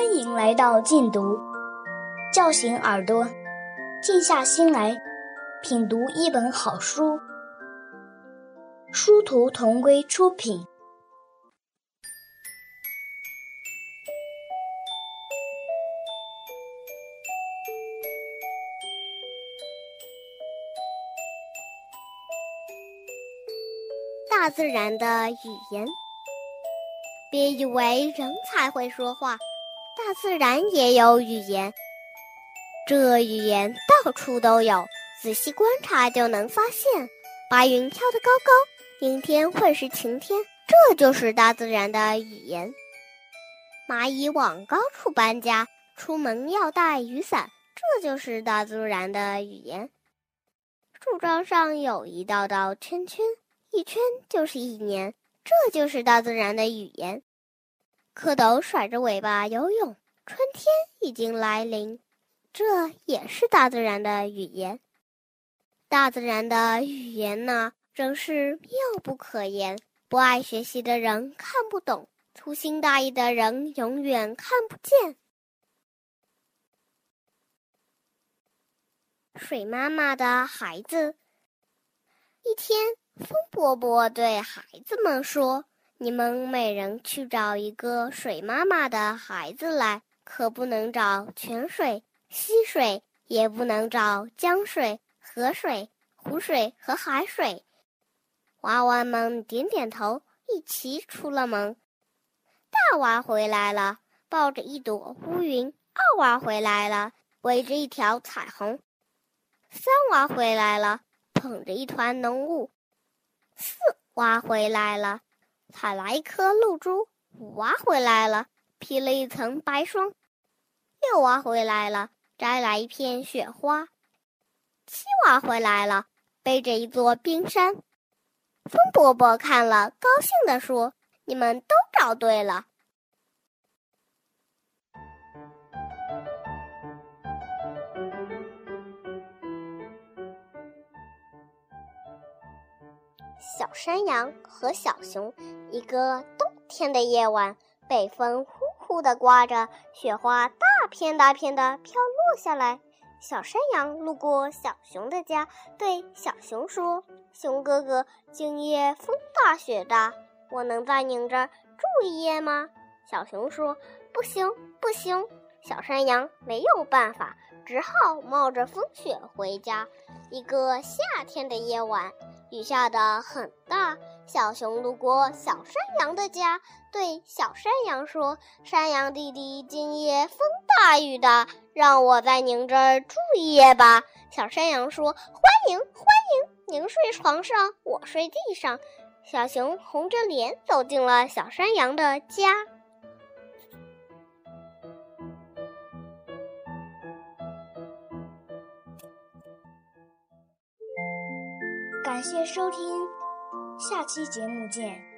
欢迎来到静读，叫醒耳朵，静下心来品读一本好书。殊途同归出品。大自然的语言。别以为人才会说话，大自然也有语言。这语言到处都有，仔细观察就能发现。白云飘得高高，明天会是晴天，这就是大自然的语言。蚂蚁往高处搬家，出门要带雨伞，这就是大自然的语言。树桩上有一道道圈圈，一圈就是一年。这就是大自然的语言。蝌蚪甩着尾巴游泳，春天已经来临。这也是大自然的语言。大自然的语言呢，真是妙不可言。不爱学习的人看不懂，粗心大意的人永远看不见。水妈妈的孩子，一天。风伯伯对孩子们说：“你们每人去找一个水妈妈的孩子来，可不能找泉水、溪水，也不能找江水、河水、湖水和海水。”娃娃们点点头，一齐出了门。大娃回来了，抱着一朵乌云；二娃回来了，围着一条彩虹；三娃回来了，捧着一团浓雾。四娃回来了，采来一颗露珠；五娃回来了，披了一层白霜；六娃回来了，摘来一片雪花；七娃回来了，背着一座冰山。风伯伯看了，高兴地说：“你们都找对了。”小山羊和小熊，一个冬天的夜晚，北风呼呼地刮着，雪花大片大片的飘落下来。小山羊路过小熊的家，对小熊说：“熊哥哥，今夜风大雪大，我能在您这儿住一夜吗？”小熊说：“不行，不行。”小山羊没有办法，只好冒着风雪回家。一个夏天的夜晚。雨下的很大，小熊路过小山羊的家，对小山羊说：“山羊弟弟，今夜风大雨大，让我在您这儿住一夜吧。”小山羊说：“欢迎，欢迎！您睡床上，我睡地上。”小熊红着脸走进了小山羊的家。感谢收听，下期节目见。